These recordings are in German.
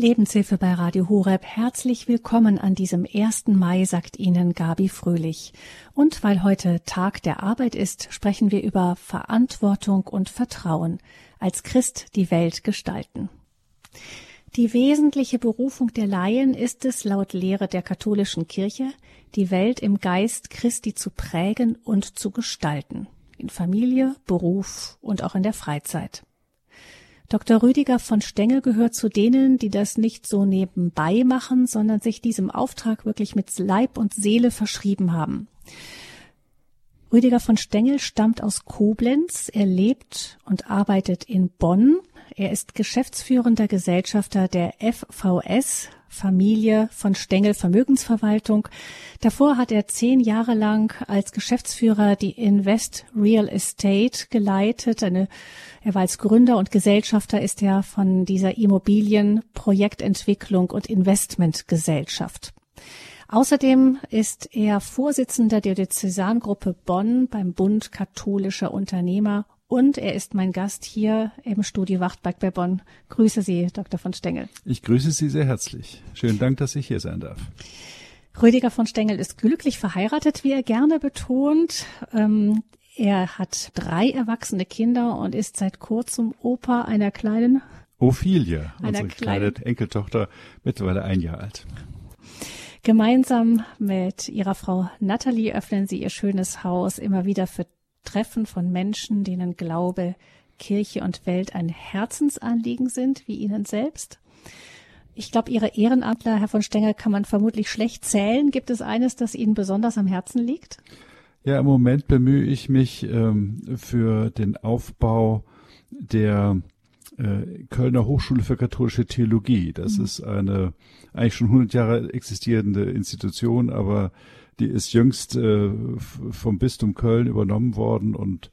Lebenshilfe bei Radio Horeb. Herzlich willkommen an diesem 1. Mai, sagt Ihnen Gabi Fröhlich. Und weil heute Tag der Arbeit ist, sprechen wir über Verantwortung und Vertrauen. Als Christ die Welt gestalten. Die wesentliche Berufung der Laien ist es, laut Lehre der katholischen Kirche, die Welt im Geist Christi zu prägen und zu gestalten. In Familie, Beruf und auch in der Freizeit. Dr. Rüdiger von Stengel gehört zu denen, die das nicht so nebenbei machen, sondern sich diesem Auftrag wirklich mit Leib und Seele verschrieben haben. Rüdiger von Stengel stammt aus Koblenz. Er lebt und arbeitet in Bonn. Er ist geschäftsführender Gesellschafter der FVS, Familie von Stengel Vermögensverwaltung. Davor hat er zehn Jahre lang als Geschäftsführer die Invest Real Estate geleitet. Eine, er war als Gründer und Gesellschafter ist er von dieser Immobilienprojektentwicklung und Investmentgesellschaft. Außerdem ist er Vorsitzender der Diözesangruppe Bonn beim Bund katholischer Unternehmer und er ist mein Gast hier im Studio Wachtberg bei Bonn. Grüße Sie, Dr. von Stengel. Ich grüße Sie sehr herzlich. Schönen Dank, dass ich hier sein darf. Rüdiger von Stengel ist glücklich verheiratet, wie er gerne betont. Ähm, er hat drei erwachsene Kinder und ist seit kurzem Opa einer kleinen Ophelia, unsere kleine Enkeltochter, mittlerweile ein Jahr alt. Gemeinsam mit ihrer Frau Natalie öffnen sie ihr schönes Haus immer wieder für Treffen von Menschen, denen Glaube, Kirche und Welt ein Herzensanliegen sind, wie Ihnen selbst. Ich glaube, Ihre Ehrenamtler, Herr von Stenger, kann man vermutlich schlecht zählen. Gibt es eines, das Ihnen besonders am Herzen liegt? Ja, im Moment bemühe ich mich ähm, für den Aufbau der äh, Kölner Hochschule für katholische Theologie. Das mhm. ist eine eigentlich schon 100 Jahre existierende Institution, aber die ist jüngst äh, vom Bistum Köln übernommen worden und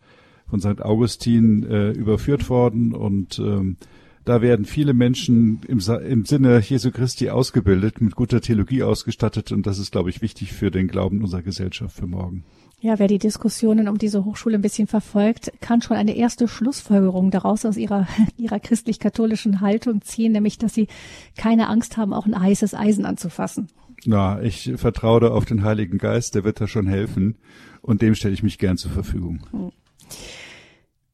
von St. Augustin äh, überführt worden und ähm, da werden viele Menschen im, im Sinne Jesu Christi ausgebildet, mit guter Theologie ausgestattet und das ist, glaube ich, wichtig für den Glauben unserer Gesellschaft für morgen. Ja, wer die Diskussionen um diese Hochschule ein bisschen verfolgt, kann schon eine erste Schlussfolgerung daraus aus ihrer, ihrer christlich-katholischen Haltung ziehen, nämlich, dass sie keine Angst haben, auch ein heißes Eisen anzufassen. Na, ich vertraue da auf den Heiligen Geist, der wird da schon helfen und dem stelle ich mich gern zur Verfügung. Hm.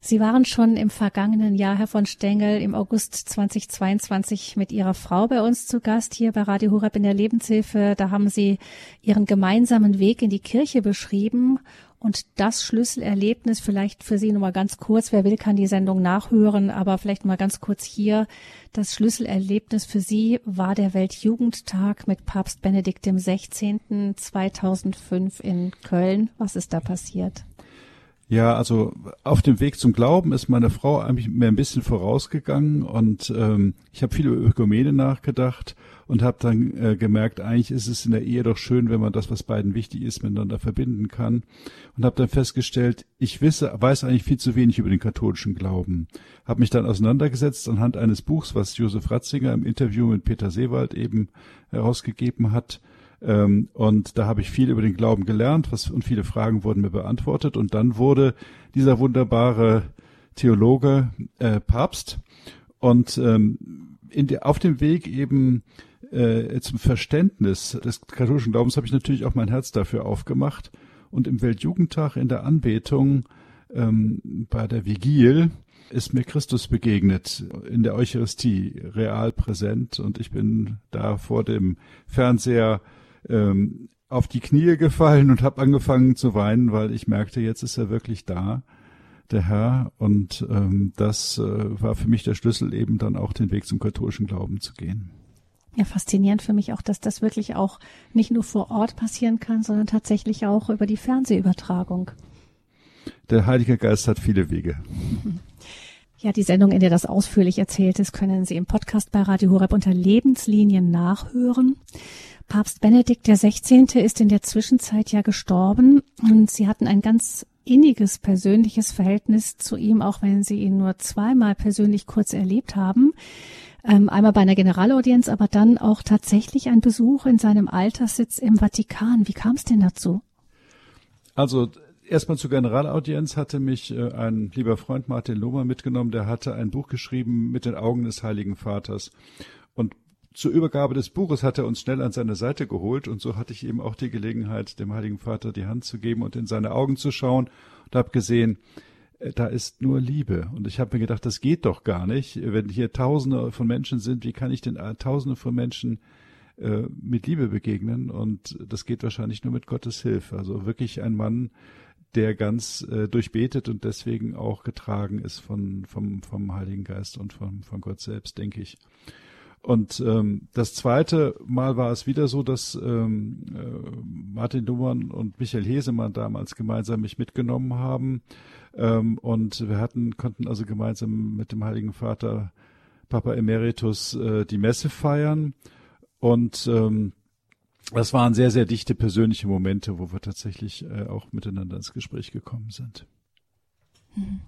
Sie waren schon im vergangenen Jahr, Herr von Stengel, im August 2022 mit Ihrer Frau bei uns zu Gast hier bei Radio Horeb in der Lebenshilfe. Da haben Sie Ihren gemeinsamen Weg in die Kirche beschrieben und das Schlüsselerlebnis vielleicht für Sie nochmal ganz kurz. Wer will, kann die Sendung nachhören, aber vielleicht mal ganz kurz hier. Das Schlüsselerlebnis für Sie war der Weltjugendtag mit Papst Benedikt 16. 2005 in Köln. Was ist da passiert? Ja, also auf dem Weg zum Glauben ist meine Frau eigentlich mir ein bisschen vorausgegangen und ähm, ich habe viel über Ökumene nachgedacht und habe dann äh, gemerkt, eigentlich ist es in der Ehe doch schön, wenn man das, was beiden wichtig ist, miteinander verbinden kann und habe dann festgestellt, ich wisse, weiß eigentlich viel zu wenig über den katholischen Glauben. Habe mich dann auseinandergesetzt anhand eines Buchs, was Josef Ratzinger im Interview mit Peter Seewald eben herausgegeben hat ähm, und da habe ich viel über den Glauben gelernt was, und viele Fragen wurden mir beantwortet. Und dann wurde dieser wunderbare Theologe äh, Papst. Und ähm, in der, auf dem Weg eben äh, zum Verständnis des katholischen Glaubens habe ich natürlich auch mein Herz dafür aufgemacht. Und im Weltjugendtag in der Anbetung ähm, bei der Vigil ist mir Christus begegnet in der Eucharistie real präsent und ich bin da vor dem Fernseher ähm, auf die Knie gefallen und habe angefangen zu weinen, weil ich merkte, jetzt ist er wirklich da, der Herr. Und ähm, das äh, war für mich der Schlüssel, eben dann auch den Weg zum katholischen Glauben zu gehen. Ja, faszinierend für mich auch, dass das wirklich auch nicht nur vor Ort passieren kann, sondern tatsächlich auch über die Fernsehübertragung. Der Heilige Geist hat viele Wege. Ja, die Sendung, in der das ausführlich erzählt ist, können Sie im Podcast bei Radio Horeb unter Lebenslinien nachhören. Papst Benedikt XVI. ist in der Zwischenzeit ja gestorben und Sie hatten ein ganz inniges persönliches Verhältnis zu ihm, auch wenn Sie ihn nur zweimal persönlich kurz erlebt haben. Ähm, einmal bei einer Generalaudienz, aber dann auch tatsächlich ein Besuch in seinem Alterssitz im Vatikan. Wie kam es denn dazu? Also erstmal zur Generalaudienz hatte mich äh, ein lieber Freund Martin Lohmer mitgenommen, der hatte ein Buch geschrieben mit den Augen des Heiligen Vaters. Und zur Übergabe des Buches hat er uns schnell an seine Seite geholt und so hatte ich eben auch die Gelegenheit, dem Heiligen Vater die Hand zu geben und in seine Augen zu schauen und habe gesehen, äh, da ist nur Liebe. Und ich habe mir gedacht, das geht doch gar nicht. Wenn hier Tausende von Menschen sind, wie kann ich denn äh, Tausende von Menschen äh, mit Liebe begegnen? Und das geht wahrscheinlich nur mit Gottes Hilfe. Also wirklich ein Mann, der ganz äh, durchbetet und deswegen auch getragen ist von, vom, vom Heiligen Geist und von, von Gott selbst, denke ich. Und ähm, das zweite Mal war es wieder so, dass ähm, äh, Martin Dummern und Michael Hesemann damals gemeinsam mich mitgenommen haben. Ähm, und wir hatten, konnten also gemeinsam mit dem Heiligen Vater Papa Emeritus äh, die Messe feiern. Und ähm, das waren sehr, sehr dichte persönliche Momente, wo wir tatsächlich äh, auch miteinander ins Gespräch gekommen sind. Hm.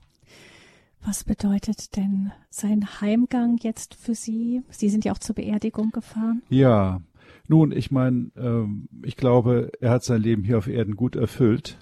Was bedeutet denn sein Heimgang jetzt für Sie? Sie sind ja auch zur Beerdigung gefahren. Ja, nun, ich meine, ähm, ich glaube, er hat sein Leben hier auf Erden gut erfüllt.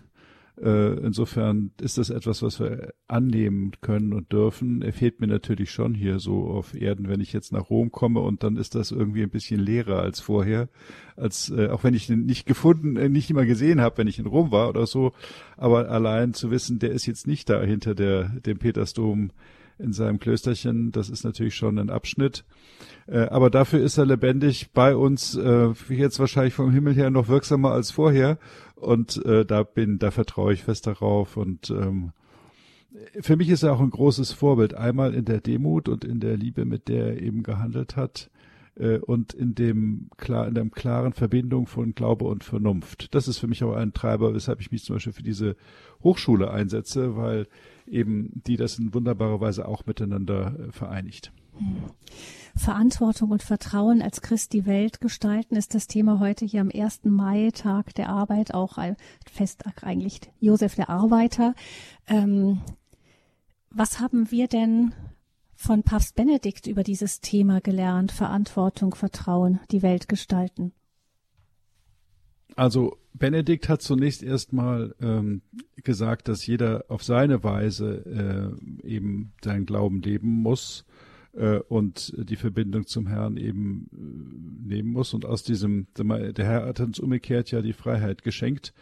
Äh, insofern ist das etwas, was wir annehmen können und dürfen. Er fehlt mir natürlich schon hier so auf Erden, wenn ich jetzt nach Rom komme und dann ist das irgendwie ein bisschen leerer als vorher, als äh, auch wenn ich ihn nicht gefunden, äh, nicht immer gesehen habe, wenn ich in Rom war oder so. Aber allein zu wissen, der ist jetzt nicht da hinter der dem Petersdom in seinem Klösterchen, das ist natürlich schon ein Abschnitt. Äh, aber dafür ist er lebendig bei uns, äh, jetzt wahrscheinlich vom Himmel her noch wirksamer als vorher. Und äh, da bin, da vertraue ich fest darauf. Und ähm, für mich ist er auch ein großes Vorbild. Einmal in der Demut und in der Liebe, mit der er eben gehandelt hat äh, und in dem klar in der klaren Verbindung von Glaube und Vernunft. Das ist für mich auch ein Treiber, weshalb ich mich zum Beispiel für diese Hochschule einsetze, weil eben die das in wunderbarer Weise auch miteinander äh, vereinigt. Verantwortung und Vertrauen als Christ die Welt gestalten ist das Thema heute hier am 1. Mai, Tag der Arbeit, auch ein Festtag eigentlich Josef der Arbeiter. Ähm, was haben wir denn von Papst Benedikt über dieses Thema gelernt? Verantwortung, Vertrauen, die Welt gestalten. Also Benedikt hat zunächst erstmal ähm, gesagt, dass jeder auf seine Weise äh, eben seinen Glauben leben muss äh, und die Verbindung zum Herrn eben äh, nehmen muss. Und aus diesem, der Herr hat uns umgekehrt ja die Freiheit geschenkt.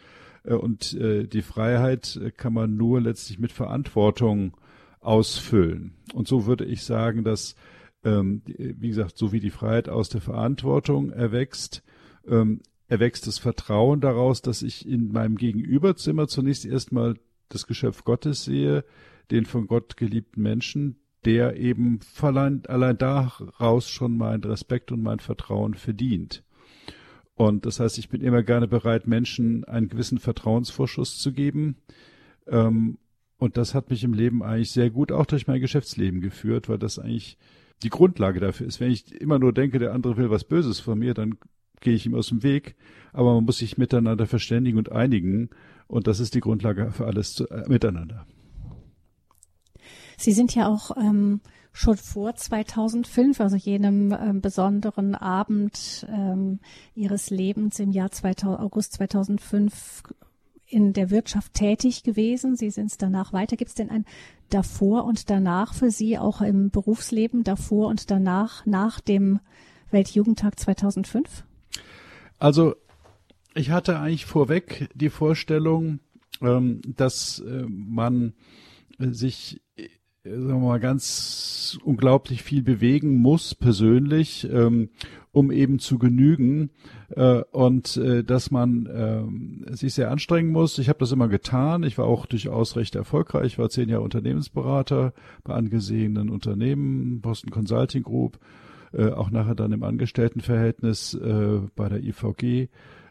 Äh, und äh, die Freiheit kann man nur letztlich mit Verantwortung ausfüllen. Und so würde ich sagen, dass, ähm, wie gesagt, so wie die Freiheit aus der Verantwortung erwächst, ähm, erwächst das Vertrauen daraus, dass ich in meinem Gegenüberzimmer zunächst erstmal das Geschöpf Gottes sehe, den von Gott geliebten Menschen, der eben allein, allein daraus schon mein Respekt und mein Vertrauen verdient. Und das heißt, ich bin immer gerne bereit, Menschen einen gewissen Vertrauensvorschuss zu geben. Ähm, und das hat mich im Leben eigentlich sehr gut auch durch mein Geschäftsleben geführt, weil das eigentlich die Grundlage dafür ist. Wenn ich immer nur denke, der andere will was Böses von mir, dann gehe ich ihm aus dem Weg. Aber man muss sich miteinander verständigen und einigen. Und das ist die Grundlage für alles zu, äh, miteinander. Sie sind ja auch ähm, schon vor 2005, also jenem ähm, besonderen Abend ähm, Ihres Lebens im Jahr 2000, August 2005 in der Wirtschaft tätig gewesen. Sie sind es danach weiter. Gibt es denn ein davor und danach für Sie auch im Berufsleben, davor und danach, nach dem Weltjugendtag 2005? Also ich hatte eigentlich vorweg die Vorstellung, ähm, dass äh, man sich sagen wir mal, ganz unglaublich viel bewegen muss, persönlich, ähm, um eben zu genügen äh, und äh, dass man äh, sich sehr anstrengen muss. Ich habe das immer getan. Ich war auch durchaus recht erfolgreich. Ich war zehn Jahre Unternehmensberater bei angesehenen Unternehmen, Boston Consulting Group, äh, auch nachher dann im Angestelltenverhältnis äh, bei der IVG.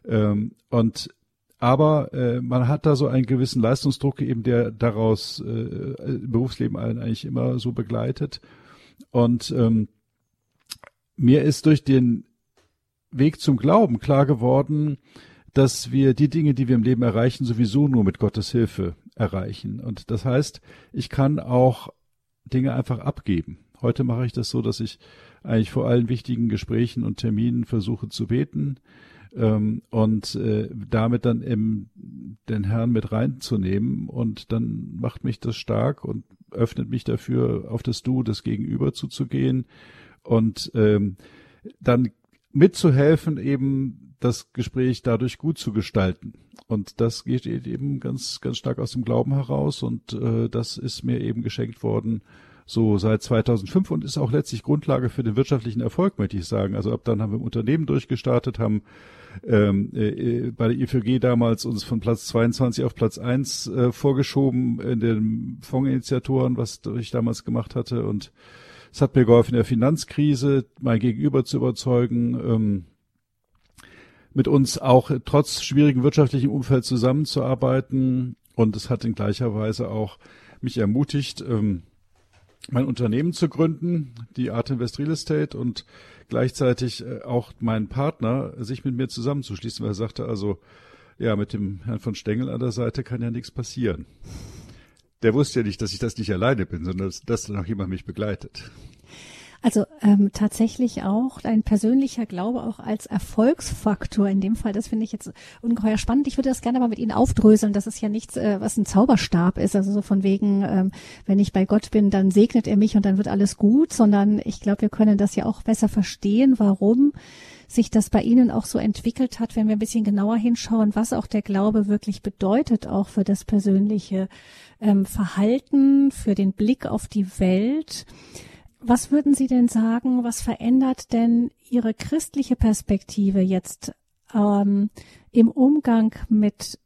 Ähm, und aber äh, man hat da so einen gewissen Leistungsdruck eben, der daraus äh, Berufsleben allen eigentlich immer so begleitet. Und ähm, mir ist durch den Weg zum Glauben klar geworden, dass wir die Dinge, die wir im Leben erreichen, sowieso nur mit Gottes Hilfe erreichen. Und das heißt, ich kann auch Dinge einfach abgeben. Heute mache ich das so, dass ich eigentlich vor allen wichtigen Gesprächen und Terminen versuche zu beten ähm, und äh, damit dann eben den Herrn mit reinzunehmen und dann macht mich das stark und öffnet mich dafür, auf das Du des Gegenüber zuzugehen und ähm, dann mitzuhelfen, eben das Gespräch dadurch gut zu gestalten. Und das geht eben ganz, ganz stark aus dem Glauben heraus und äh, das ist mir eben geschenkt worden so seit 2005 und ist auch letztlich Grundlage für den wirtschaftlichen Erfolg, möchte ich sagen. Also ab dann haben wir im Unternehmen durchgestartet, haben ähm, äh, bei der IVG damals uns von Platz 22 auf Platz 1 äh, vorgeschoben in den Fondsinitiatoren, was ich damals gemacht hatte und es hat mir geholfen, in der Finanzkrise mein Gegenüber zu überzeugen, ähm, mit uns auch trotz schwierigen wirtschaftlichen Umfeld zusammenzuarbeiten. Und es hat in gleicher Weise auch mich ermutigt, ähm, mein Unternehmen zu gründen, die Art Invest Real Estate und gleichzeitig äh, auch meinen Partner sich mit mir zusammenzuschließen, weil er sagte also, ja, mit dem Herrn von Stengel an der Seite kann ja nichts passieren. Der wusste ja nicht, dass ich das nicht alleine bin, sondern dass, dass noch jemand mich begleitet. Also ähm, tatsächlich auch ein persönlicher Glaube auch als Erfolgsfaktor in dem Fall. Das finde ich jetzt ungeheuer spannend. Ich würde das gerne mal mit Ihnen aufdröseln. Das ist ja nichts, äh, was ein Zauberstab ist. Also so von wegen, ähm, wenn ich bei Gott bin, dann segnet er mich und dann wird alles gut. Sondern ich glaube, wir können das ja auch besser verstehen, warum sich das bei Ihnen auch so entwickelt hat, wenn wir ein bisschen genauer hinschauen, was auch der Glaube wirklich bedeutet, auch für das persönliche ähm, Verhalten, für den Blick auf die Welt. Was würden Sie denn sagen, was verändert denn Ihre christliche Perspektive jetzt ähm, im Umgang mit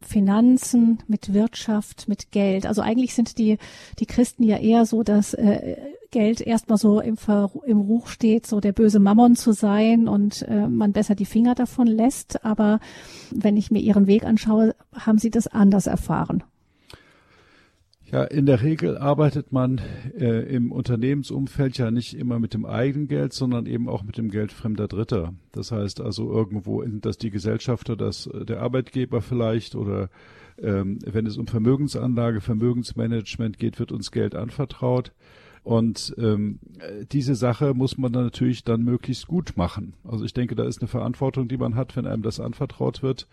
Finanzen, mit Wirtschaft, mit Geld? Also eigentlich sind die, die Christen ja eher so, dass äh, Geld erstmal so im, Ver, im Ruch steht, so der böse Mammon zu sein und äh, man besser die Finger davon lässt. Aber wenn ich mir Ihren Weg anschaue, haben Sie das anders erfahren. Ja, in der Regel arbeitet man äh, im Unternehmensumfeld ja nicht immer mit dem eigenen Geld, sondern eben auch mit dem Geld fremder Dritter. Das heißt also irgendwo, in, dass die Gesellschafter, dass der Arbeitgeber vielleicht oder ähm, wenn es um Vermögensanlage, Vermögensmanagement geht, wird uns Geld anvertraut. Und ähm, diese Sache muss man dann natürlich dann möglichst gut machen. Also ich denke, da ist eine Verantwortung, die man hat, wenn einem das anvertraut wird.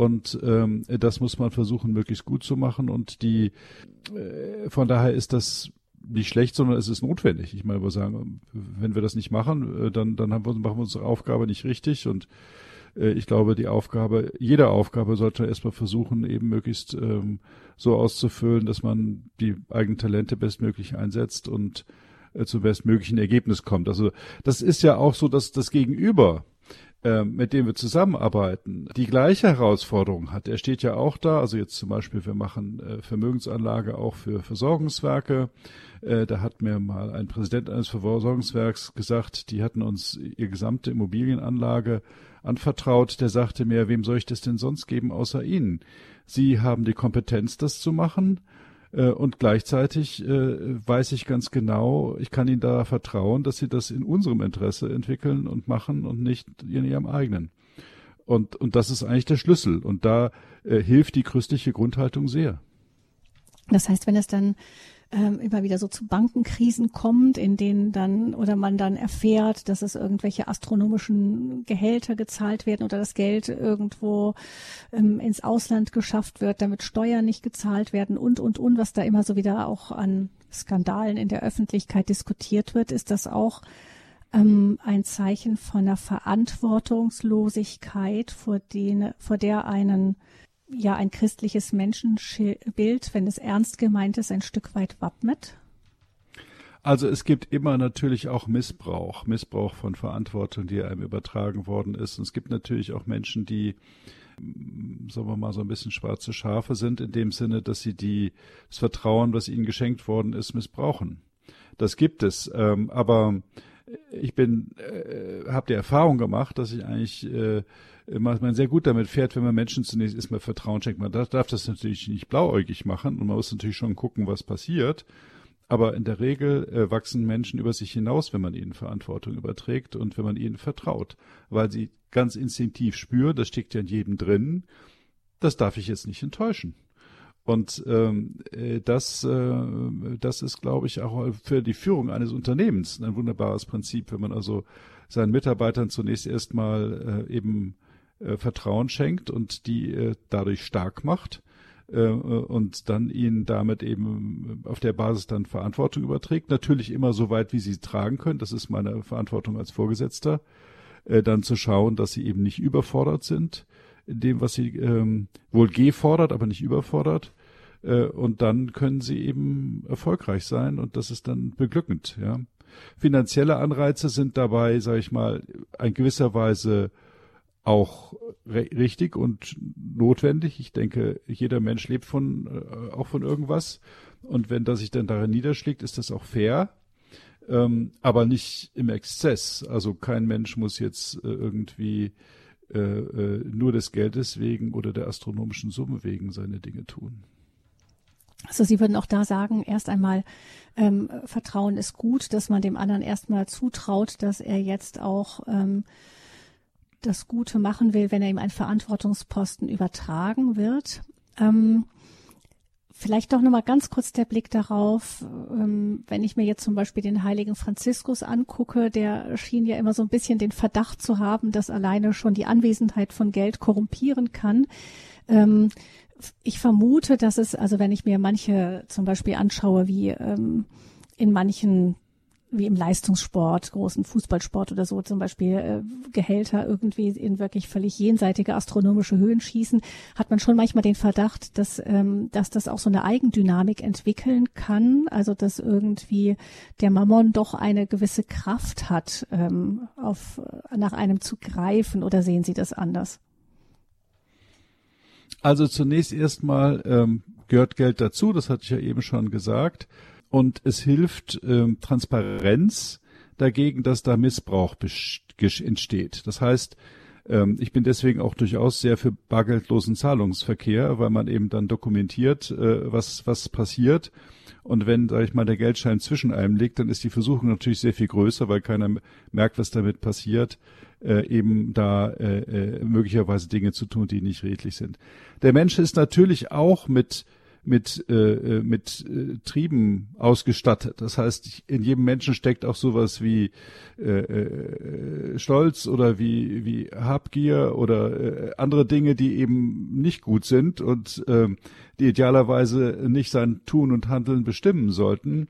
Und ähm, das muss man versuchen, möglichst gut zu machen. Und die äh, von daher ist das nicht schlecht, sondern es ist notwendig. Ich meine, wir sagen, wenn wir das nicht machen, äh, dann, dann haben wir, machen wir unsere Aufgabe nicht richtig. Und äh, ich glaube, die Aufgabe, jede Aufgabe sollte erstmal versuchen, eben möglichst ähm, so auszufüllen, dass man die eigenen Talente bestmöglich einsetzt und äh, zum bestmöglichen Ergebnis kommt. Also das ist ja auch so, dass das Gegenüber mit dem wir zusammenarbeiten, die gleiche Herausforderung hat. Er steht ja auch da, also jetzt zum Beispiel, wir machen äh, Vermögensanlage auch für Versorgungswerke. Äh, da hat mir mal ein Präsident eines Versorgungswerks gesagt, die hatten uns ihr gesamte Immobilienanlage anvertraut. Der sagte mir, wem soll ich das denn sonst geben außer Ihnen? Sie haben die Kompetenz, das zu machen. Äh, und gleichzeitig äh, weiß ich ganz genau, ich kann Ihnen da vertrauen, dass Sie das in unserem Interesse entwickeln und machen und nicht in Ihrem eigenen. Und, und das ist eigentlich der Schlüssel. Und da äh, hilft die christliche Grundhaltung sehr. Das heißt, wenn es dann ähm, immer wieder so zu Bankenkrisen kommt, in denen dann oder man dann erfährt, dass es irgendwelche astronomischen Gehälter gezahlt werden oder das Geld irgendwo ähm, ins Ausland geschafft wird, damit Steuern nicht gezahlt werden und und und, was da immer so wieder auch an Skandalen in der Öffentlichkeit diskutiert wird, ist das auch ähm, ein Zeichen von einer Verantwortungslosigkeit, vor, den, vor der einen ja ein christliches Menschenbild, wenn es ernst gemeint ist, ein Stück weit wappnet? Also es gibt immer natürlich auch Missbrauch, Missbrauch von Verantwortung, die einem übertragen worden ist. Und es gibt natürlich auch Menschen, die, mm, sagen wir mal, so ein bisschen schwarze Schafe sind, in dem Sinne, dass sie die, das Vertrauen, was ihnen geschenkt worden ist, missbrauchen. Das gibt es. Ähm, aber ich bin, äh, habe die Erfahrung gemacht, dass ich eigentlich äh, man sehr gut damit fährt, wenn man Menschen zunächst erstmal Vertrauen schenkt. Man darf, darf das natürlich nicht blauäugig machen und man muss natürlich schon gucken, was passiert. Aber in der Regel äh, wachsen Menschen über sich hinaus, wenn man ihnen Verantwortung überträgt und wenn man ihnen vertraut, weil sie ganz instinktiv spüren, das steckt ja in jedem drin, das darf ich jetzt nicht enttäuschen. Und ähm, äh, das, äh, das ist, glaube ich, auch für die Führung eines Unternehmens ein wunderbares Prinzip, wenn man also seinen Mitarbeitern zunächst erstmal äh, eben äh, Vertrauen schenkt und die äh, dadurch stark macht, äh, und dann ihnen damit eben auf der Basis dann Verantwortung überträgt. Natürlich immer so weit, wie sie tragen können. Das ist meine Verantwortung als Vorgesetzter. Äh, dann zu schauen, dass sie eben nicht überfordert sind in dem, was sie ähm, wohl gefordert, aber nicht überfordert. Äh, und dann können sie eben erfolgreich sein und das ist dann beglückend. Ja. Finanzielle Anreize sind dabei, sage ich mal, in gewisser Weise auch richtig und notwendig. Ich denke, jeder Mensch lebt von äh, auch von irgendwas und wenn das sich dann darin niederschlägt, ist das auch fair, ähm, aber nicht im Exzess. Also kein Mensch muss jetzt äh, irgendwie nur des Geldes wegen oder der astronomischen Summe wegen seine Dinge tun. Also Sie würden auch da sagen, erst einmal ähm, Vertrauen ist gut, dass man dem anderen erstmal zutraut, dass er jetzt auch ähm, das Gute machen will, wenn er ihm einen Verantwortungsposten übertragen wird. Ähm, vielleicht doch nochmal ganz kurz der Blick darauf, ähm, wenn ich mir jetzt zum Beispiel den heiligen Franziskus angucke, der schien ja immer so ein bisschen den Verdacht zu haben, dass alleine schon die Anwesenheit von Geld korrumpieren kann. Ähm, ich vermute, dass es, also wenn ich mir manche zum Beispiel anschaue, wie ähm, in manchen wie im Leistungssport, großen Fußballsport oder so zum Beispiel äh, Gehälter irgendwie in wirklich völlig jenseitige astronomische Höhen schießen, hat man schon manchmal den Verdacht, dass, ähm, dass das auch so eine Eigendynamik entwickeln kann, also dass irgendwie der Mammon doch eine gewisse Kraft hat, ähm, auf, nach einem zu greifen. Oder sehen Sie das anders? Also zunächst erstmal ähm, gehört Geld dazu, das hatte ich ja eben schon gesagt und es hilft ähm, Transparenz dagegen, dass da Missbrauch entsteht. Das heißt, ähm, ich bin deswegen auch durchaus sehr für bargeldlosen Zahlungsverkehr, weil man eben dann dokumentiert, äh, was, was passiert. Und wenn, sag ich mal, der Geldschein zwischen einem liegt, dann ist die Versuchung natürlich sehr viel größer, weil keiner merkt, was damit passiert, äh, eben da äh, äh, möglicherweise Dinge zu tun, die nicht redlich sind. Der Mensch ist natürlich auch mit mit, äh, äh, mit äh, Trieben ausgestattet. Das heißt, in jedem Menschen steckt auch sowas wie äh, äh, Stolz oder wie, wie Habgier oder äh, andere Dinge, die eben nicht gut sind und äh, die idealerweise nicht sein Tun und Handeln bestimmen sollten.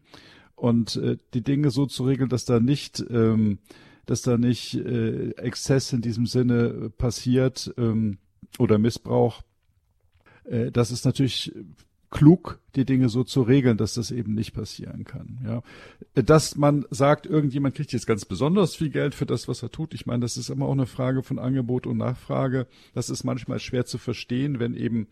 Und äh, die Dinge so zu regeln, dass da nicht ähm, dass da nicht äh, Exzess in diesem Sinne passiert ähm, oder Missbrauch. Äh, das ist natürlich klug, die Dinge so zu regeln, dass das eben nicht passieren kann. Ja, dass man sagt, irgendjemand kriegt jetzt ganz besonders viel Geld für das, was er tut. Ich meine, das ist immer auch eine Frage von Angebot und Nachfrage. Das ist manchmal schwer zu verstehen, wenn eben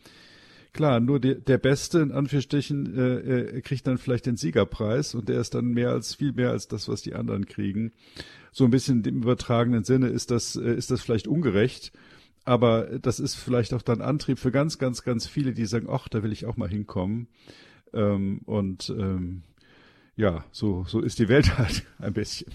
klar nur der, der Beste in Anführungsstrichen äh, äh, kriegt dann vielleicht den Siegerpreis und der ist dann mehr als viel mehr als das, was die anderen kriegen. So ein bisschen im übertragenen Sinne ist das äh, ist das vielleicht ungerecht aber das ist vielleicht auch dann Antrieb für ganz, ganz, ganz viele, die sagen, ach, da will ich auch mal hinkommen. Ähm, und ähm, ja, so, so ist die Welt halt ein bisschen.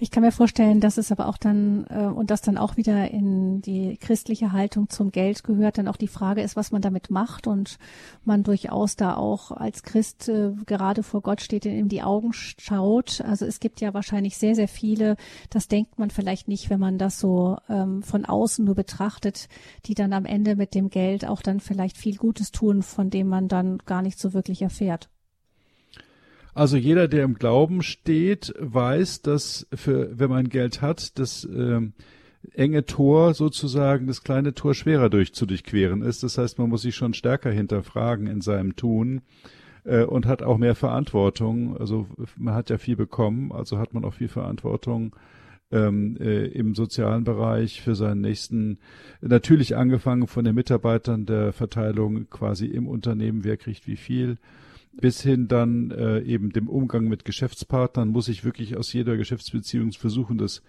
Ich kann mir vorstellen, dass es aber auch dann äh, und das dann auch wieder in die christliche Haltung zum Geld gehört, dann auch die Frage ist, was man damit macht und man durchaus da auch als Christ äh, gerade vor Gott steht, in ihm die Augen schaut. Also es gibt ja wahrscheinlich sehr, sehr viele, das denkt man vielleicht nicht, wenn man das so ähm, von außen nur betrachtet, die dann am Ende mit dem Geld auch dann vielleicht viel Gutes tun, von dem man dann gar nicht so wirklich erfährt. Also jeder, der im Glauben steht, weiß, dass für, wenn man Geld hat, das ähm, enge Tor sozusagen, das kleine Tor schwerer durch zu durchqueren ist. Das heißt, man muss sich schon stärker hinterfragen in seinem Tun äh, und hat auch mehr Verantwortung. Also man hat ja viel bekommen, also hat man auch viel Verantwortung ähm, äh, im sozialen Bereich für seinen nächsten, natürlich angefangen von den Mitarbeitern der Verteilung quasi im Unternehmen, wer kriegt wie viel bis hin dann äh, eben dem Umgang mit Geschäftspartnern, muss ich wirklich aus jeder Geschäftsbeziehung versuchen, das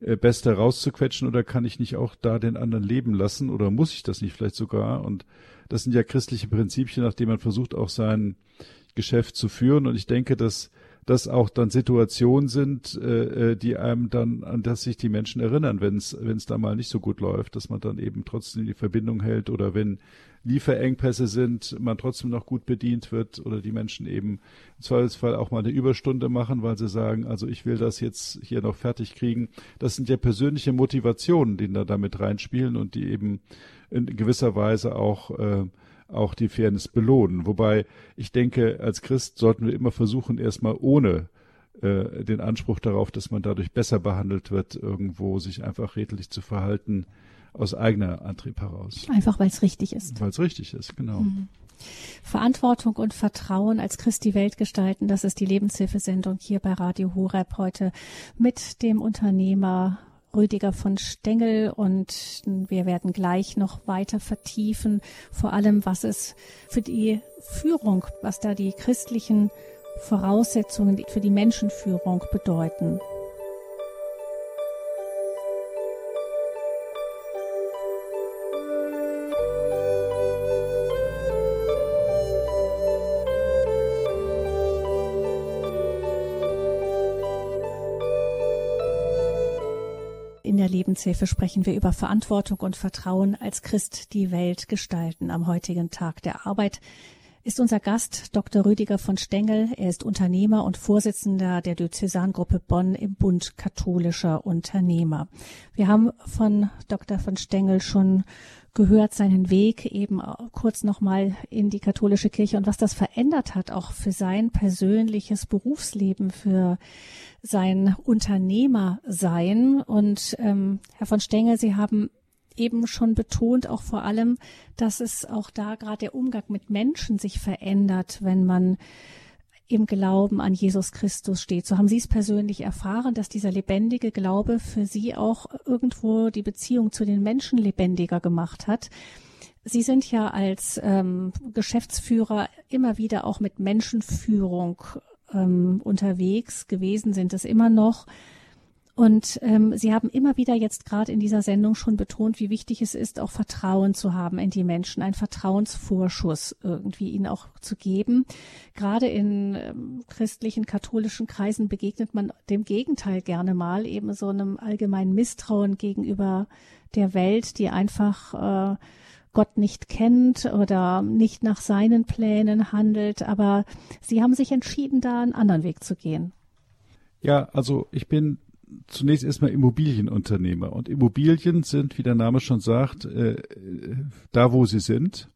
äh, Beste rauszuquetschen oder kann ich nicht auch da den anderen leben lassen oder muss ich das nicht vielleicht sogar? Und das sind ja christliche Prinzipien, nach denen man versucht, auch sein Geschäft zu führen. Und ich denke, dass das auch dann Situationen sind, äh, äh die einem dann, an das sich die Menschen erinnern, wenn es wenn es da mal nicht so gut läuft, dass man dann eben trotzdem die Verbindung hält oder wenn Lieferengpässe sind, man trotzdem noch gut bedient wird oder die Menschen eben im Zweifelsfall auch mal eine Überstunde machen, weil sie sagen, also ich will das jetzt hier noch fertig kriegen. Das sind ja persönliche Motivationen, die da damit reinspielen und die eben in gewisser Weise auch äh, auch die Fairness belohnen. Wobei ich denke, als Christ sollten wir immer versuchen, erstmal ohne äh, den Anspruch darauf, dass man dadurch besser behandelt wird, irgendwo sich einfach redlich zu verhalten, aus eigener Antrieb heraus. Einfach weil es richtig ist. Weil es richtig ist, genau. Mhm. Verantwortung und Vertrauen als Christ die Welt gestalten, das ist die Lebenshilfesendung hier bei Radio Horeb heute mit dem Unternehmer Rüdiger von Stengel und wir werden gleich noch weiter vertiefen, vor allem was es für die Führung, was da die christlichen Voraussetzungen für die Menschenführung bedeuten. Lebenshilfe sprechen wir über Verantwortung und Vertrauen als Christ die Welt gestalten am heutigen Tag der Arbeit ist unser Gast Dr. Rüdiger von Stengel. Er ist Unternehmer und Vorsitzender der Diözesangruppe Bonn im Bund katholischer Unternehmer. Wir haben von Dr. von Stengel schon gehört, seinen Weg eben kurz nochmal in die katholische Kirche und was das verändert hat, auch für sein persönliches Berufsleben, für sein Unternehmersein. Und ähm, Herr von Stengel, Sie haben eben schon betont, auch vor allem, dass es auch da gerade der Umgang mit Menschen sich verändert, wenn man im Glauben an Jesus Christus steht. So haben Sie es persönlich erfahren, dass dieser lebendige Glaube für Sie auch irgendwo die Beziehung zu den Menschen lebendiger gemacht hat. Sie sind ja als ähm, Geschäftsführer immer wieder auch mit Menschenführung ähm, unterwegs gewesen, sind es immer noch. Und ähm, Sie haben immer wieder jetzt gerade in dieser Sendung schon betont, wie wichtig es ist, auch Vertrauen zu haben in die Menschen, einen Vertrauensvorschuss irgendwie ihnen auch zu geben. Gerade in ähm, christlichen, katholischen Kreisen begegnet man dem Gegenteil gerne mal, eben so einem allgemeinen Misstrauen gegenüber der Welt, die einfach äh, Gott nicht kennt oder nicht nach seinen Plänen handelt. Aber Sie haben sich entschieden, da einen anderen Weg zu gehen. Ja, also ich bin zunächst erstmal Immobilienunternehmer. Und Immobilien sind, wie der Name schon sagt, äh, da, wo sie sind.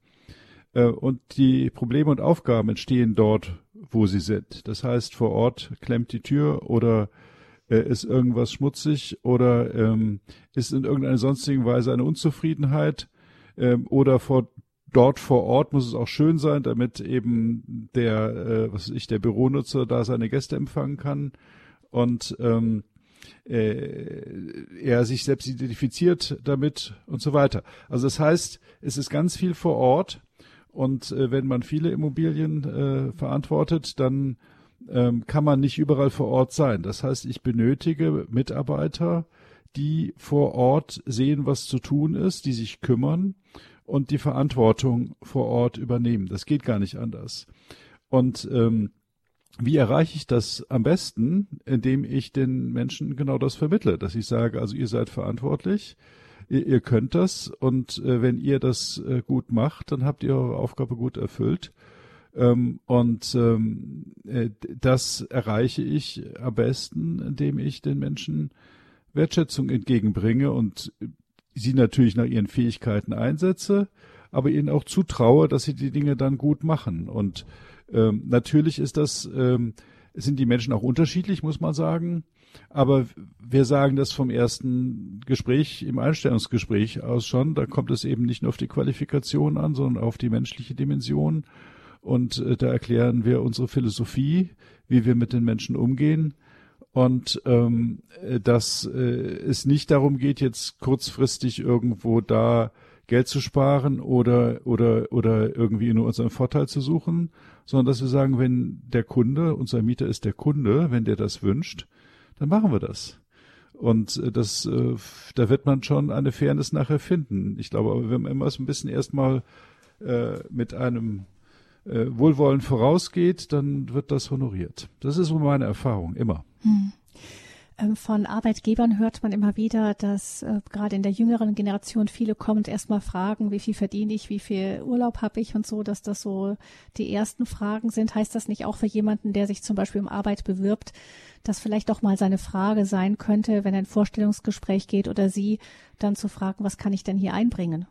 Äh, und die Probleme und Aufgaben entstehen dort, wo sie sind. Das heißt, vor Ort klemmt die Tür oder äh, ist irgendwas schmutzig oder ähm, ist in irgendeiner sonstigen Weise eine Unzufriedenheit ähm, oder vor dort vor Ort muss es auch schön sein, damit eben der, äh, was weiß ich, der Büronutzer da seine Gäste empfangen kann. Und ähm, äh, er sich selbst identifiziert damit und so weiter. Also das heißt, es ist ganz viel vor Ort und äh, wenn man viele Immobilien äh, verantwortet, dann ähm, kann man nicht überall vor Ort sein. Das heißt, ich benötige Mitarbeiter, die vor Ort sehen, was zu tun ist, die sich kümmern und die Verantwortung vor Ort übernehmen. Das geht gar nicht anders. Und ähm, wie erreiche ich das am besten, indem ich den Menschen genau das vermittle, dass ich sage, also ihr seid verantwortlich, ihr, ihr könnt das und äh, wenn ihr das äh, gut macht, dann habt ihr eure Aufgabe gut erfüllt. Ähm, und ähm, äh, das erreiche ich am besten, indem ich den Menschen Wertschätzung entgegenbringe und sie natürlich nach ihren Fähigkeiten einsetze, aber ihnen auch zutraue, dass sie die Dinge dann gut machen und ähm, natürlich ist das, ähm, sind die Menschen auch unterschiedlich, muss man sagen. Aber wir sagen das vom ersten Gespräch, im Einstellungsgespräch aus schon. Da kommt es eben nicht nur auf die Qualifikation an, sondern auf die menschliche Dimension. Und äh, da erklären wir unsere Philosophie, wie wir mit den Menschen umgehen. Und ähm, dass äh, es nicht darum geht, jetzt kurzfristig irgendwo da Geld zu sparen oder, oder, oder irgendwie nur unseren Vorteil zu suchen, sondern dass wir sagen, wenn der Kunde, unser Mieter ist der Kunde, wenn der das wünscht, dann machen wir das. Und äh, das, äh, da wird man schon eine Fairness nachher finden. Ich glaube, aber wenn man immer so ein bisschen erstmal äh, mit einem äh, Wohlwollen vorausgeht, dann wird das honoriert. Das ist so meine Erfahrung, immer. Hm. Ähm, von Arbeitgebern hört man immer wieder, dass äh, gerade in der jüngeren Generation viele kommen und erstmal fragen, wie viel verdiene ich, wie viel Urlaub habe ich und so, dass das so die ersten Fragen sind. Heißt das nicht auch für jemanden, der sich zum Beispiel um Arbeit bewirbt, dass vielleicht auch mal seine Frage sein könnte, wenn ein Vorstellungsgespräch geht oder Sie dann zu fragen, was kann ich denn hier einbringen?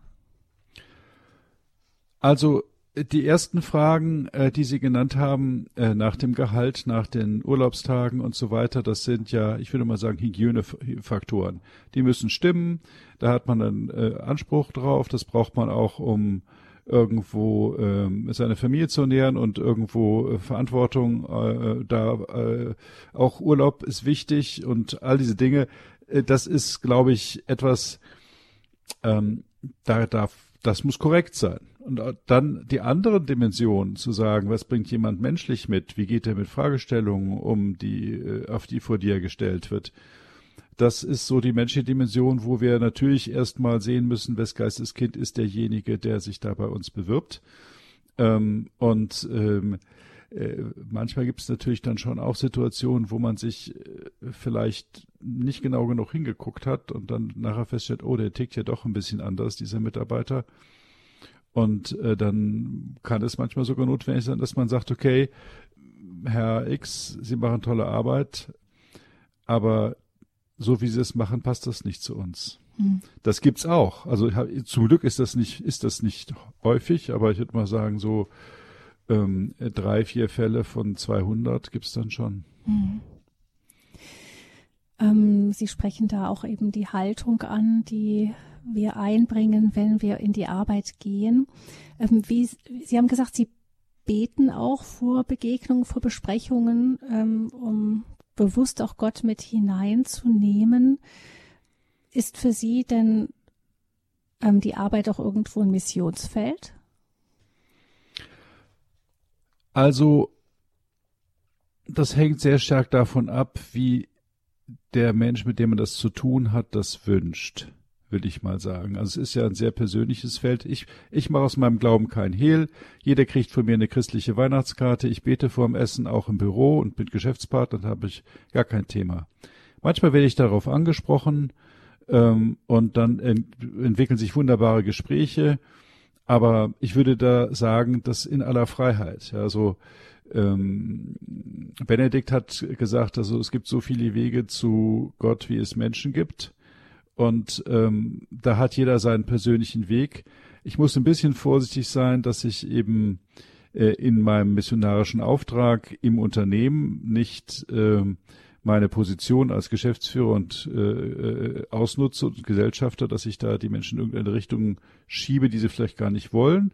Also die ersten Fragen, äh, die Sie genannt haben, äh, nach dem Gehalt, nach den Urlaubstagen und so weiter, das sind ja, ich würde mal sagen, Hygienefaktoren. Die müssen stimmen. Da hat man einen äh, Anspruch drauf. Das braucht man auch, um irgendwo ähm, seine Familie zu ernähren und irgendwo äh, Verantwortung äh, da äh, auch Urlaub ist wichtig und all diese Dinge. Äh, das ist, glaube ich, etwas. Ähm, da darf das muss korrekt sein. Und dann die andere Dimension zu sagen, was bringt jemand menschlich mit? Wie geht er mit Fragestellungen um, die, äh, auf die vor dir gestellt wird? Das ist so die menschliche Dimension, wo wir natürlich erstmal sehen müssen, wes Geisteskind ist derjenige, der sich da bei uns bewirbt. Ähm, und ähm, äh, manchmal gibt es natürlich dann schon auch Situationen, wo man sich äh, vielleicht nicht genau genug hingeguckt hat und dann nachher feststellt, oh, der tickt ja doch ein bisschen anders, dieser Mitarbeiter. Und äh, dann kann es manchmal sogar notwendig sein, dass man sagt, okay, Herr X, Sie machen tolle Arbeit, aber so wie Sie es machen, passt das nicht zu uns. Hm. Das gibt's auch. Also zum Glück ist das nicht, ist das nicht häufig, aber ich würde mal sagen, so ähm, drei, vier Fälle von 200 gibt's dann schon. Hm. Ähm, Sie sprechen da auch eben die Haltung an, die wir einbringen, wenn wir in die Arbeit gehen. Ähm, wie, Sie haben gesagt, Sie beten auch vor Begegnungen, vor Besprechungen, ähm, um bewusst auch Gott mit hineinzunehmen. Ist für Sie denn ähm, die Arbeit auch irgendwo ein Missionsfeld? Also, das hängt sehr stark davon ab, wie der Mensch, mit dem man das zu tun hat, das wünscht will ich mal sagen. Also es ist ja ein sehr persönliches Feld. Ich, ich mache aus meinem Glauben kein Hehl. Jeder kriegt von mir eine christliche Weihnachtskarte. Ich bete vorm Essen auch im Büro und mit Geschäftspartnern habe ich gar kein Thema. Manchmal werde ich darauf angesprochen ähm, und dann ent entwickeln sich wunderbare Gespräche. Aber ich würde da sagen, das in aller Freiheit. Ja, so ähm, Benedikt hat gesagt, also es gibt so viele Wege zu Gott, wie es Menschen gibt. Und ähm, da hat jeder seinen persönlichen Weg. Ich muss ein bisschen vorsichtig sein, dass ich eben äh, in meinem missionarischen Auftrag im Unternehmen nicht äh, meine Position als Geschäftsführer und äh, äh, ausnutze und Gesellschafter, dass ich da die Menschen in irgendeine Richtung schiebe, die sie vielleicht gar nicht wollen.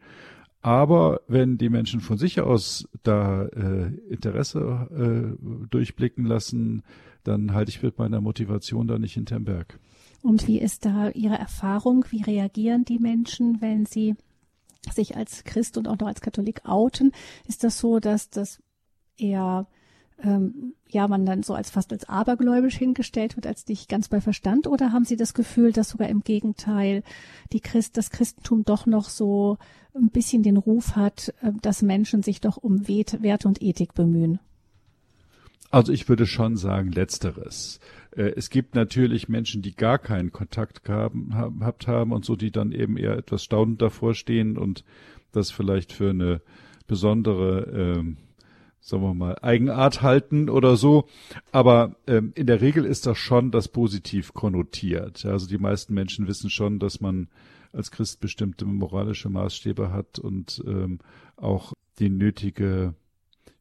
Aber wenn die Menschen von sich aus da äh, Interesse äh, durchblicken lassen, dann halte ich mit meiner Motivation da nicht hinterm Berg. Und wie ist da Ihre Erfahrung? Wie reagieren die Menschen, wenn sie sich als Christ und auch noch als Katholik outen? Ist das so, dass das eher ähm, ja man dann so als fast als abergläubisch hingestellt wird, als nicht ganz bei Verstand? Oder haben Sie das Gefühl, dass sogar im Gegenteil die Christ, das Christentum doch noch so ein bisschen den Ruf hat, äh, dass Menschen sich doch um Werte und Ethik bemühen? Also ich würde schon sagen, letzteres. Äh, es gibt natürlich Menschen, die gar keinen Kontakt haben, habt haben und so, die dann eben eher etwas staunend davor stehen und das vielleicht für eine besondere, ähm, sagen wir mal, Eigenart halten oder so. Aber ähm, in der Regel ist das schon das positiv konnotiert. Also die meisten Menschen wissen schon, dass man als Christ bestimmte moralische Maßstäbe hat und ähm, auch die nötige,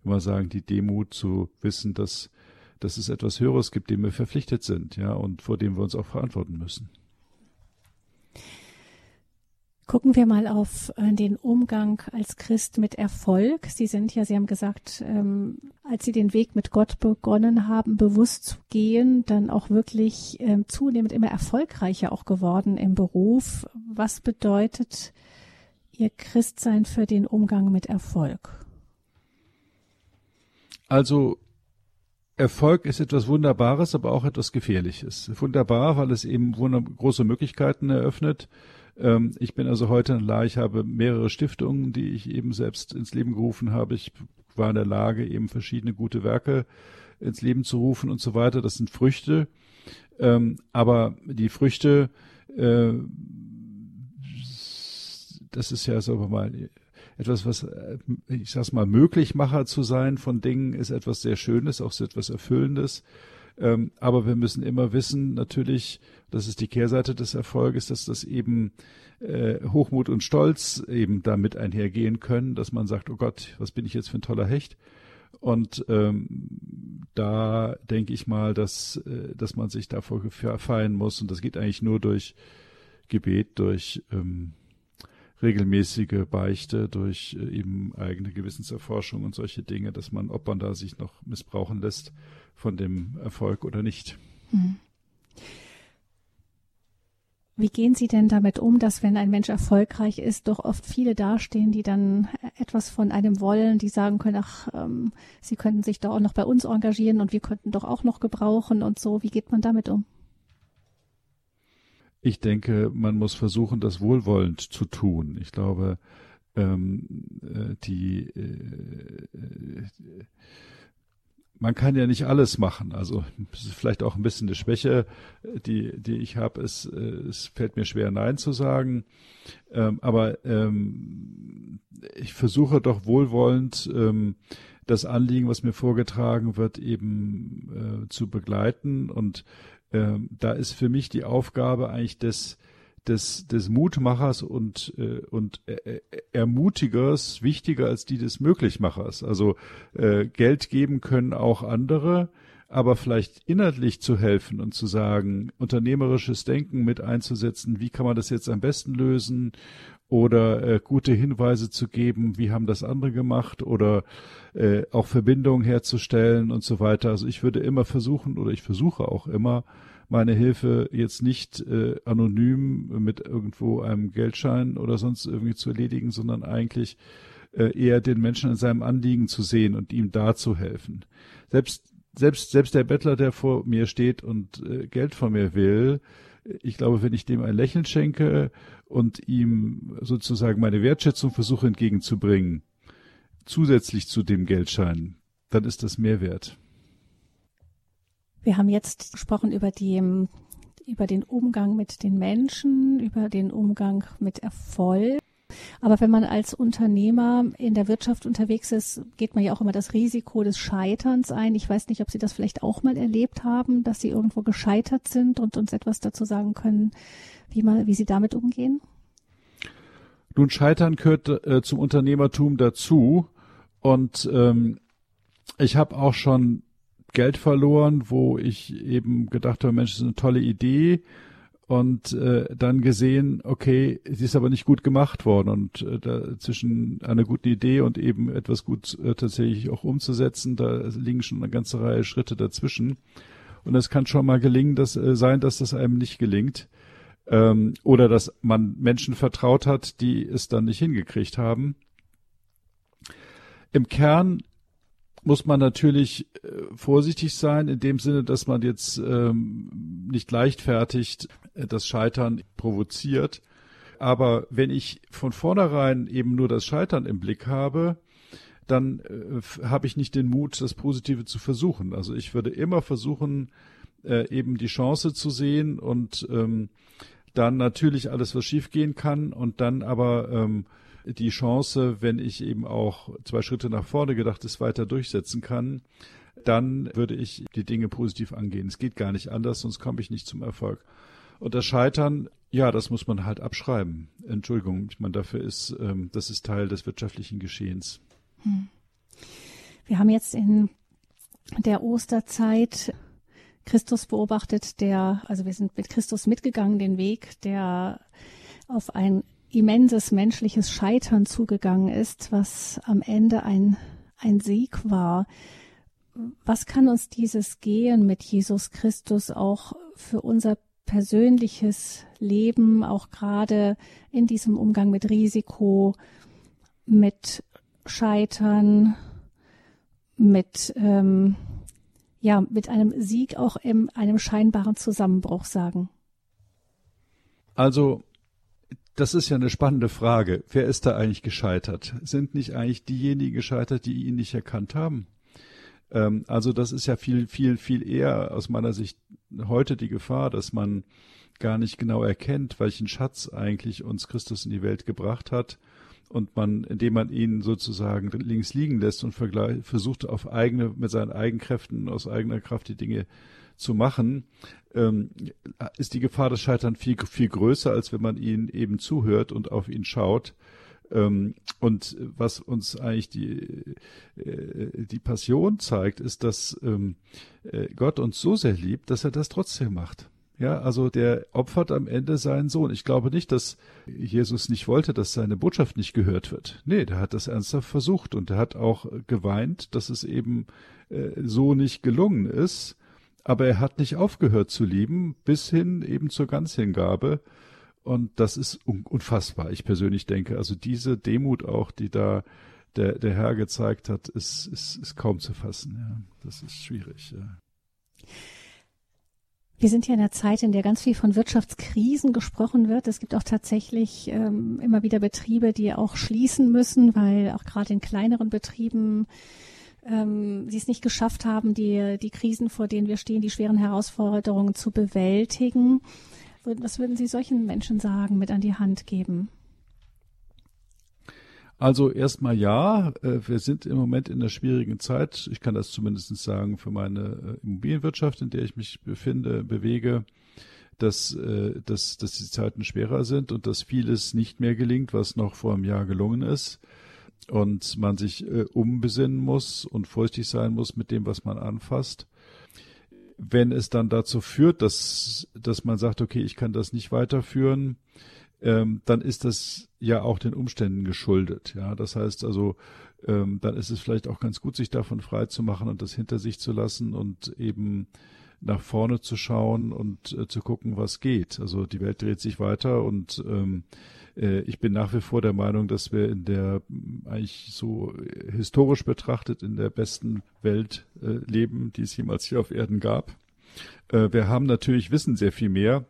mal sagen, die Demut zu wissen, dass dass es etwas Höheres gibt, dem wir verpflichtet sind, ja, und vor dem wir uns auch verantworten müssen. Gucken wir mal auf äh, den Umgang als Christ mit Erfolg. Sie sind ja, Sie haben gesagt, ähm, als Sie den Weg mit Gott begonnen haben, bewusst zu gehen, dann auch wirklich ähm, zunehmend immer erfolgreicher auch geworden im Beruf. Was bedeutet Ihr Christsein für den Umgang mit Erfolg? Also Erfolg ist etwas Wunderbares, aber auch etwas Gefährliches. Wunderbar, weil es eben große Möglichkeiten eröffnet. Ähm, ich bin also heute in der ich habe mehrere Stiftungen, die ich eben selbst ins Leben gerufen habe. Ich war in der Lage, eben verschiedene gute Werke ins Leben zu rufen und so weiter. Das sind Früchte. Ähm, aber die Früchte, äh, das ist ja, sagen wir mal, etwas, was, äh, ich sag's mal, Möglichmacher zu sein von Dingen, ist etwas sehr Schönes, auch etwas Erfüllendes. Ähm, aber wir müssen immer wissen, natürlich, das ist die Kehrseite des Erfolges, dass das eben äh, Hochmut und Stolz eben damit einhergehen können, dass man sagt, oh Gott, was bin ich jetzt für ein toller Hecht? Und ähm, da denke ich mal, dass, äh, dass man sich davor gefallen muss. Und das geht eigentlich nur durch Gebet, durch ähm, regelmäßige Beichte, durch äh, eben eigene Gewissenserforschung und solche Dinge, dass man, ob man da sich noch missbrauchen lässt von dem Erfolg oder nicht. Hm. Wie gehen Sie denn damit um, dass wenn ein Mensch erfolgreich ist, doch oft viele dastehen, die dann etwas von einem wollen, die sagen können, ach, ähm, Sie könnten sich doch auch noch bei uns engagieren und wir könnten doch auch noch gebrauchen und so. Wie geht man damit um? Ich denke, man muss versuchen, das wohlwollend zu tun. Ich glaube, ähm, äh, die äh, äh, man kann ja nicht alles machen. Also vielleicht auch ein bisschen eine Schwäche, die, die ich habe. Es, äh, es fällt mir schwer, Nein zu sagen. Ähm, aber ähm, ich versuche doch wohlwollend ähm, das Anliegen, was mir vorgetragen wird, eben äh, zu begleiten. Und ähm, da ist für mich die Aufgabe eigentlich des des, des Mutmachers und, äh, und äh, Ermutigers wichtiger als die des Möglichmachers. Also äh, Geld geben können auch andere, aber vielleicht inhaltlich zu helfen und zu sagen, unternehmerisches Denken mit einzusetzen, wie kann man das jetzt am besten lösen oder äh, gute Hinweise zu geben, wie haben das andere gemacht oder äh, auch Verbindungen herzustellen und so weiter. Also ich würde immer versuchen oder ich versuche auch immer, meine Hilfe jetzt nicht äh, anonym mit irgendwo einem Geldschein oder sonst irgendwie zu erledigen, sondern eigentlich äh, eher den Menschen in seinem Anliegen zu sehen und ihm da zu helfen. Selbst selbst selbst der Bettler, der vor mir steht und äh, Geld von mir will, ich glaube, wenn ich dem ein Lächeln schenke und ihm sozusagen meine Wertschätzung versuche entgegenzubringen, zusätzlich zu dem Geldschein, dann ist das Mehrwert. Wir haben jetzt gesprochen über die, über den Umgang mit den Menschen, über den Umgang mit Erfolg. Aber wenn man als Unternehmer in der Wirtschaft unterwegs ist, geht man ja auch immer das Risiko des Scheiterns ein. Ich weiß nicht, ob Sie das vielleicht auch mal erlebt haben, dass Sie irgendwo gescheitert sind und uns etwas dazu sagen können, wie, mal, wie Sie damit umgehen. Nun, Scheitern gehört äh, zum Unternehmertum dazu. Und ähm, ich habe auch schon Geld verloren, wo ich eben gedacht habe, Mensch, das ist eine tolle Idee. Und äh, dann gesehen, okay, sie ist aber nicht gut gemacht worden. Und äh, da zwischen einer guten Idee und eben etwas gut äh, tatsächlich auch umzusetzen, da liegen schon eine ganze Reihe Schritte dazwischen. Und es kann schon mal gelingen, dass äh, sein, dass das einem nicht gelingt ähm, oder dass man Menschen vertraut hat, die es dann nicht hingekriegt haben. Im Kern muss man natürlich äh, vorsichtig sein, in dem Sinne, dass man jetzt ähm, nicht leichtfertig äh, das Scheitern provoziert. Aber wenn ich von vornherein eben nur das Scheitern im Blick habe, dann äh, habe ich nicht den Mut, das Positive zu versuchen. Also ich würde immer versuchen, eben die Chance zu sehen und ähm, dann natürlich alles, was schiefgehen kann und dann aber ähm, die Chance, wenn ich eben auch zwei Schritte nach vorne gedacht ist, weiter durchsetzen kann, dann würde ich die Dinge positiv angehen. Es geht gar nicht anders, sonst komme ich nicht zum Erfolg. Und das Scheitern, ja, das muss man halt abschreiben. Entschuldigung, ich meine, dafür ist, ähm, das ist Teil des wirtschaftlichen Geschehens. Hm. Wir haben jetzt in der Osterzeit Christus beobachtet, der, also wir sind mit Christus mitgegangen, den Weg, der auf ein immenses menschliches Scheitern zugegangen ist, was am Ende ein, ein Sieg war. Was kann uns dieses Gehen mit Jesus Christus auch für unser persönliches Leben, auch gerade in diesem Umgang mit Risiko, mit Scheitern, mit ähm, ja mit einem Sieg auch in einem scheinbaren Zusammenbruch sagen? Also das ist ja eine spannende Frage. Wer ist da eigentlich gescheitert? Sind nicht eigentlich diejenigen gescheitert, die ihn nicht erkannt haben? Ähm, also das ist ja viel, viel, viel eher aus meiner Sicht heute die Gefahr, dass man gar nicht genau erkennt, welchen Schatz eigentlich uns Christus in die Welt gebracht hat und man, indem man ihn sozusagen links liegen lässt und versucht auf eigene, mit seinen Eigenkräften, aus eigener Kraft die Dinge zu machen, ähm, ist die Gefahr des Scheitern viel, viel größer, als wenn man ihnen eben zuhört und auf ihn schaut. Ähm, und was uns eigentlich die, äh, die Passion zeigt, ist, dass ähm, äh, Gott uns so sehr liebt, dass er das trotzdem macht. Ja, also der opfert am Ende seinen Sohn. Ich glaube nicht, dass Jesus nicht wollte, dass seine Botschaft nicht gehört wird. Nee, der hat das ernsthaft versucht und er hat auch geweint, dass es eben äh, so nicht gelungen ist. Aber er hat nicht aufgehört zu lieben, bis hin eben zur Ganzhingabe. Und das ist un unfassbar, ich persönlich denke. Also diese Demut auch, die da der, der Herr gezeigt hat, ist, ist, ist kaum zu fassen. Ja. Das ist schwierig. Ja. Wir sind ja in einer Zeit, in der ganz viel von Wirtschaftskrisen gesprochen wird. Es gibt auch tatsächlich ähm, immer wieder Betriebe, die auch schließen müssen, weil auch gerade in kleineren Betrieben ähm, sie es nicht geschafft haben, die, die Krisen, vor denen wir stehen, die schweren Herausforderungen zu bewältigen. Was würden Sie solchen Menschen sagen, mit an die Hand geben? Also erstmal ja, äh, wir sind im Moment in einer schwierigen Zeit. Ich kann das zumindest sagen für meine äh, Immobilienwirtschaft, in der ich mich befinde, bewege, dass, äh, dass, dass die Zeiten schwerer sind und dass vieles nicht mehr gelingt, was noch vor einem Jahr gelungen ist. Und man sich umbesinnen muss und vorsichtig sein muss mit dem, was man anfasst wenn es dann dazu führt, dass, dass man sagt, okay, ich kann das nicht weiterführen, ähm, dann ist das ja auch den Umständen geschuldet. Ja, das heißt also, ähm, dann ist es vielleicht auch ganz gut, sich davon frei zu machen und das hinter sich zu lassen und eben nach vorne zu schauen und äh, zu gucken, was geht. Also die Welt dreht sich weiter und ähm, äh, ich bin nach wie vor der Meinung, dass wir in der eigentlich so historisch betrachtet in der besten Welt äh, leben, die es jemals hier auf Erden gab. Äh, wir haben natürlich wissen sehr viel mehr,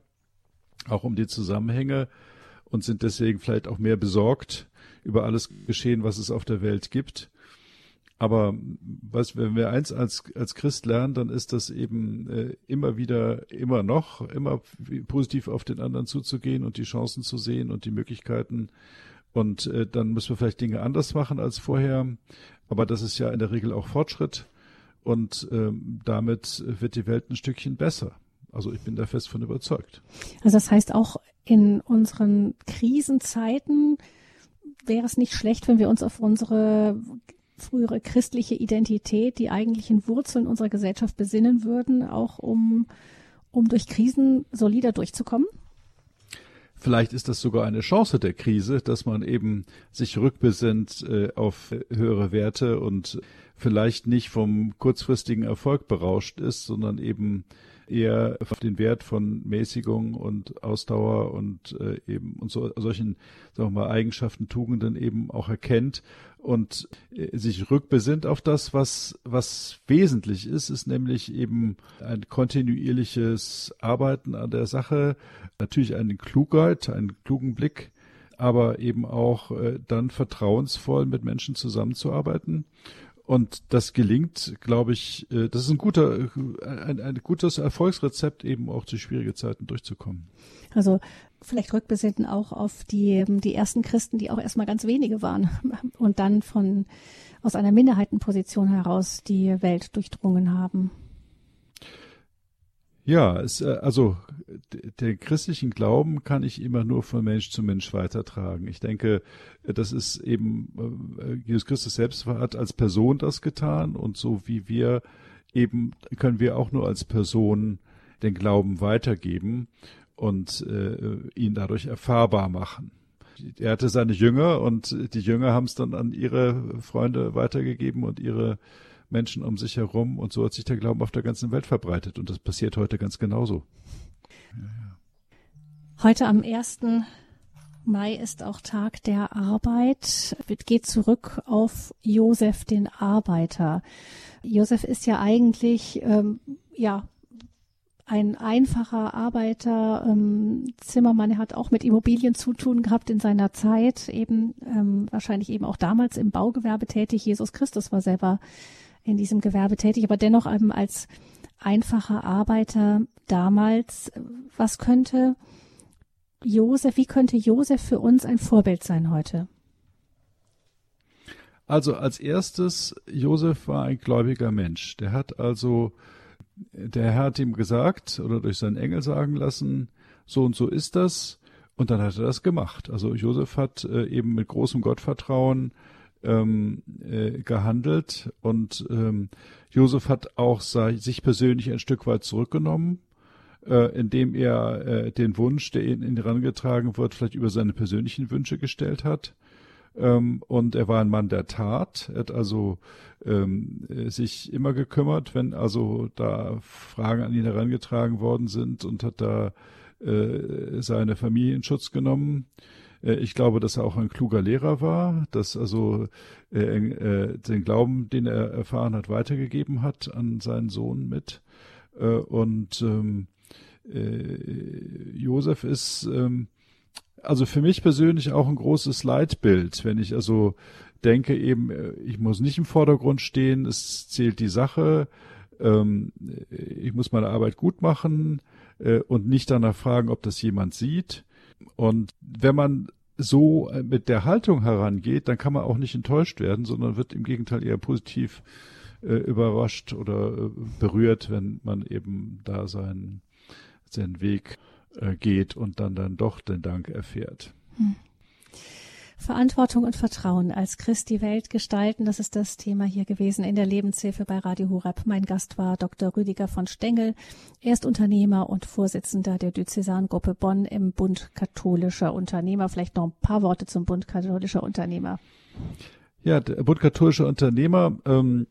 auch um die Zusammenhänge und sind deswegen vielleicht auch mehr besorgt über alles Geschehen, was es auf der Welt gibt. Aber was, wenn wir eins als, als Christ lernen, dann ist das eben äh, immer wieder, immer noch, immer positiv auf den anderen zuzugehen und die Chancen zu sehen und die Möglichkeiten. Und äh, dann müssen wir vielleicht Dinge anders machen als vorher. Aber das ist ja in der Regel auch Fortschritt. Und ähm, damit wird die Welt ein Stückchen besser. Also ich bin da fest von überzeugt. Also das heißt auch in unseren Krisenzeiten wäre es nicht schlecht, wenn wir uns auf unsere frühere christliche Identität, die eigentlichen Wurzeln unserer Gesellschaft besinnen würden, auch um, um durch Krisen solider durchzukommen? Vielleicht ist das sogar eine Chance der Krise, dass man eben sich rückbesinnt äh, auf höhere Werte und vielleicht nicht vom kurzfristigen Erfolg berauscht ist, sondern eben eher auf den Wert von Mäßigung und Ausdauer und äh, eben und so solchen sagen wir mal Eigenschaften, Tugenden eben auch erkennt und äh, sich rückbesinnt auf das, was was wesentlich ist, ist nämlich eben ein kontinuierliches Arbeiten an der Sache, natürlich eine Klugheit, einen klugen Blick, aber eben auch äh, dann vertrauensvoll mit Menschen zusammenzuarbeiten und das gelingt, glaube ich, äh, das ist ein guter, ein, ein gutes Erfolgsrezept, eben auch zu schwierigen Zeiten durchzukommen. Also vielleicht rückbesinnen auch auf die, die ersten Christen, die auch erstmal ganz wenige waren und dann von aus einer Minderheitenposition heraus die Welt durchdrungen haben. Ja, es, äh, also den christlichen Glauben kann ich immer nur von Mensch zu Mensch weitertragen. Ich denke, das ist eben, äh, Jesus Christus selbst hat als Person das getan und so wie wir eben können wir auch nur als Person den Glauben weitergeben und äh, ihn dadurch erfahrbar machen. Er hatte seine Jünger und die Jünger haben es dann an ihre Freunde weitergegeben und ihre Menschen um sich herum und so hat sich der Glauben auf der ganzen Welt verbreitet und das passiert heute ganz genauso. Heute am 1. Mai ist auch Tag der Arbeit. Geht zurück auf Josef den Arbeiter. Josef ist ja eigentlich ähm, ja ein einfacher Arbeiter, ähm, Zimmermann, er hat auch mit Immobilien zu tun gehabt in seiner Zeit, eben ähm, wahrscheinlich eben auch damals im Baugewerbe tätig. Jesus Christus war selber in diesem Gewerbe tätig, aber dennoch eben als einfacher Arbeiter damals. Was könnte Josef, wie könnte Josef für uns ein Vorbild sein heute? Also als erstes, Josef war ein gläubiger Mensch. Der hat also der Herr hat ihm gesagt oder durch seinen Engel sagen lassen, so und so ist das. Und dann hat er das gemacht. Also Josef hat äh, eben mit großem Gottvertrauen ähm, äh, gehandelt und ähm, Josef hat auch sei, sich persönlich ein Stück weit zurückgenommen, äh, indem er äh, den Wunsch, der ihn, ihn herangetragen wird, vielleicht über seine persönlichen Wünsche gestellt hat. Ähm, und er war ein Mann der Tat. Er hat also ähm, sich immer gekümmert, wenn also da Fragen an ihn herangetragen worden sind und hat da äh, seine Familie in Schutz genommen. Äh, ich glaube, dass er auch ein kluger Lehrer war, dass also äh, äh, den Glauben, den er erfahren hat, weitergegeben hat an seinen Sohn mit. Und ähm, äh, Josef ist ähm, also für mich persönlich auch ein großes Leitbild, wenn ich also denke eben, ich muss nicht im Vordergrund stehen, es zählt die Sache, ähm, ich muss meine Arbeit gut machen äh, und nicht danach fragen, ob das jemand sieht. Und wenn man so äh, mit der Haltung herangeht, dann kann man auch nicht enttäuscht werden, sondern wird im Gegenteil eher positiv äh, überrascht oder äh, berührt, wenn man eben da seinen, seinen Weg äh, geht und dann dann doch den Dank erfährt. Hm. Verantwortung und Vertrauen als Christ die Welt gestalten, das ist das Thema hier gewesen in der Lebenshilfe bei Radio Horeb. Mein Gast war Dr. Rüdiger von Stengel. Er ist Unternehmer und Vorsitzender der Diözesangruppe Bonn im Bund katholischer Unternehmer. Vielleicht noch ein paar Worte zum Bund katholischer Unternehmer. Ja, der Bund katholischer Unternehmer ähm,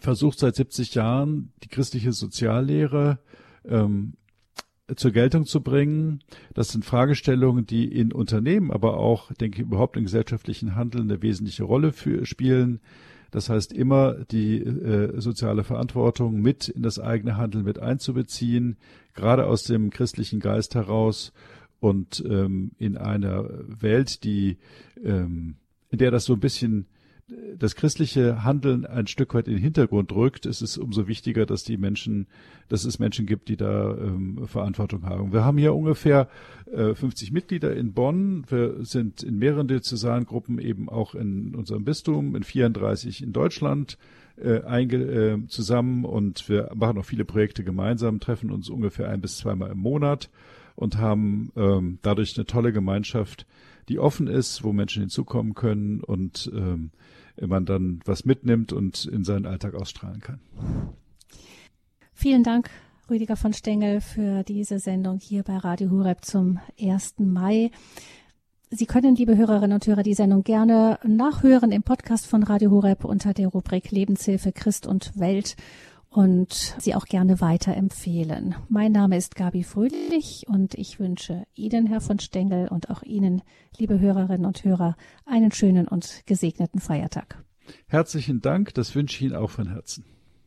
versucht seit 70 Jahren die christliche Soziallehre ähm, zur Geltung zu bringen. Das sind Fragestellungen, die in Unternehmen, aber auch, denke ich, überhaupt im gesellschaftlichen Handeln eine wesentliche Rolle für, spielen. Das heißt, immer die äh, soziale Verantwortung mit in das eigene Handeln mit einzubeziehen, gerade aus dem christlichen Geist heraus und ähm, in einer Welt, die ähm, in der das so ein bisschen das christliche Handeln ein Stück weit in den Hintergrund rückt, ist es umso wichtiger, dass die Menschen, dass es Menschen gibt, die da ähm, Verantwortung haben. Wir haben hier ungefähr äh, 50 Mitglieder in Bonn. Wir sind in mehreren Diözesangruppen eben auch in unserem Bistum, in 34 in Deutschland äh, einge, äh, zusammen und wir machen auch viele Projekte gemeinsam, treffen uns ungefähr ein bis zweimal im Monat und haben ähm, dadurch eine tolle Gemeinschaft, die offen ist, wo Menschen hinzukommen können und ähm, man dann was mitnimmt und in seinen Alltag ausstrahlen kann. Vielen Dank, Rüdiger von Stengel, für diese Sendung hier bei Radio Hureb zum 1. Mai. Sie können, liebe Hörerinnen und Hörer, die Sendung gerne nachhören im Podcast von Radio Horeb unter der Rubrik Lebenshilfe Christ und Welt und sie auch gerne weiterempfehlen. Mein Name ist Gabi Fröhlich und ich wünsche Ihnen, Herr von Stengel, und auch Ihnen, liebe Hörerinnen und Hörer, einen schönen und gesegneten Feiertag. Herzlichen Dank, das wünsche ich Ihnen auch von Herzen.